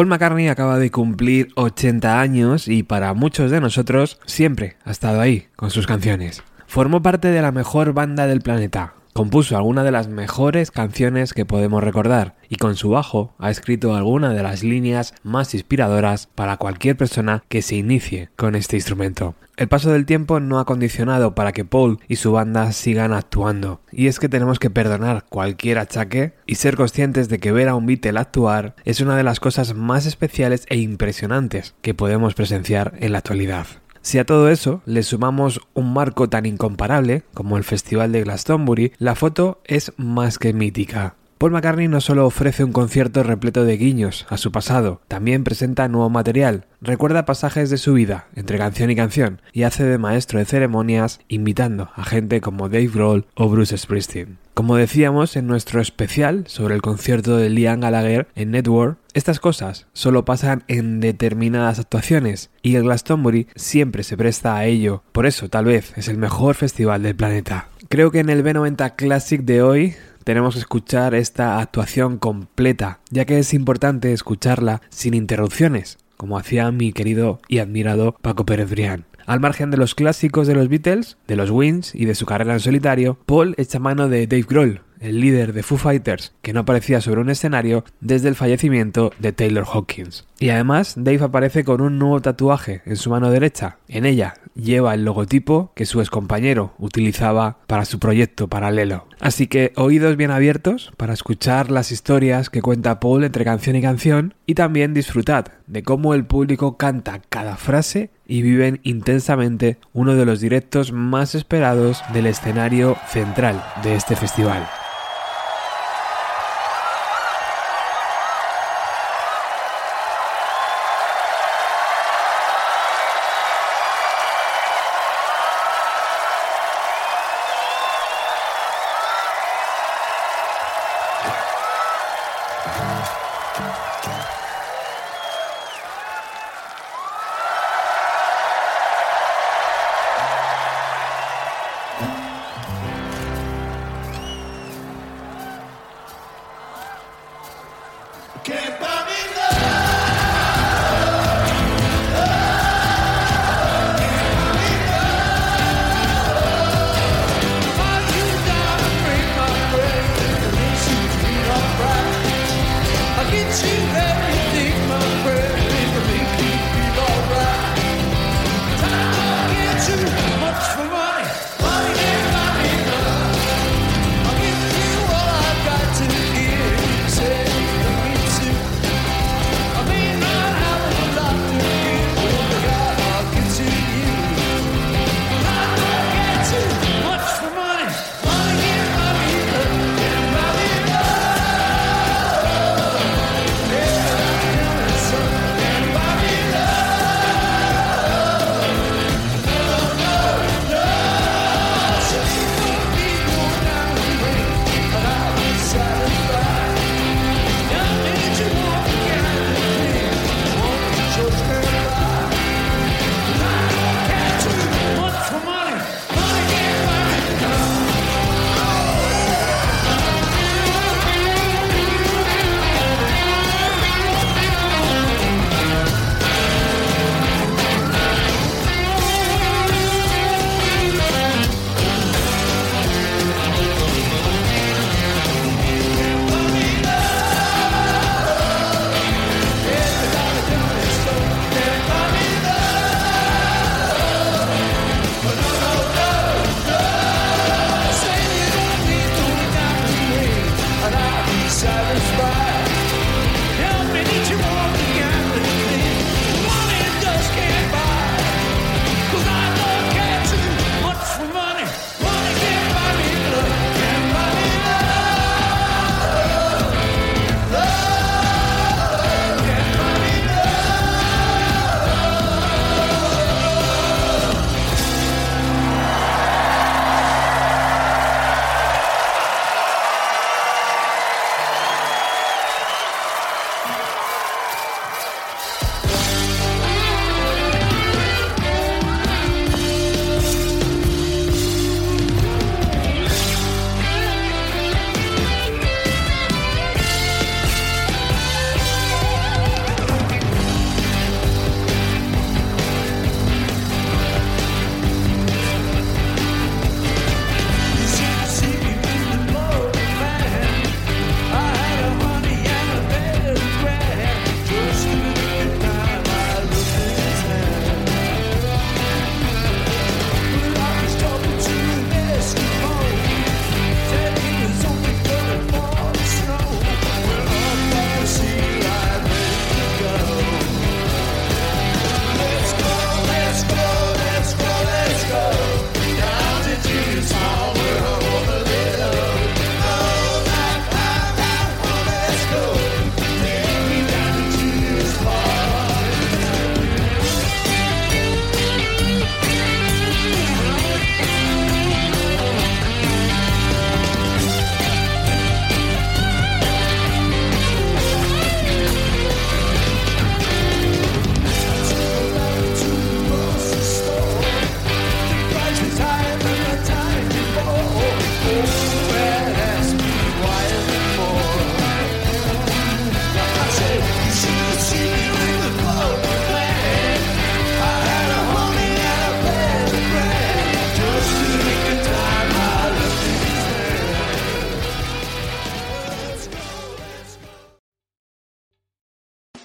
Paul McCartney acaba de cumplir 80 años y para muchos de nosotros siempre ha estado ahí con sus canciones. Formó parte de la mejor banda del planeta, Compuso algunas de las mejores canciones que podemos recordar y con su bajo ha escrito algunas de las líneas más inspiradoras para cualquier persona que se inicie con este instrumento. El paso del tiempo no ha condicionado para que Paul y su banda sigan actuando, y es que tenemos que perdonar cualquier achaque y ser conscientes de que ver a un Beatle actuar es una de las cosas más especiales e impresionantes que podemos presenciar en la actualidad. Si a todo eso le sumamos un marco tan incomparable como el Festival de Glastonbury, la foto es más que mítica. Paul McCartney no solo ofrece un concierto repleto de guiños a su pasado, también presenta nuevo material, recuerda pasajes de su vida, entre canción y canción, y hace de maestro de ceremonias invitando a gente como Dave Grohl o Bruce Springsteen. Como decíamos en nuestro especial sobre el concierto de Liam Gallagher en Network, estas cosas solo pasan en determinadas actuaciones y el Glastonbury siempre se presta a ello, por eso tal vez es el mejor festival del planeta. Creo que en el B90 Classic de hoy tenemos que escuchar esta actuación completa, ya que es importante escucharla sin interrupciones, como hacía mi querido y admirado Paco Pérez Brián. Al margen de los clásicos de los Beatles, de los Wings y de su carrera en solitario, Paul echa mano de Dave Grohl, el líder de Foo Fighters, que no aparecía sobre un escenario desde el fallecimiento de Taylor Hawkins. Y además, Dave aparece con un nuevo tatuaje en su mano derecha. En ella lleva el logotipo que su excompañero utilizaba para su proyecto paralelo. Así que oídos bien abiertos para escuchar las historias que cuenta Paul entre canción y canción y también disfrutad de cómo el público canta cada frase y viven intensamente uno de los directos más esperados del escenario central de este festival.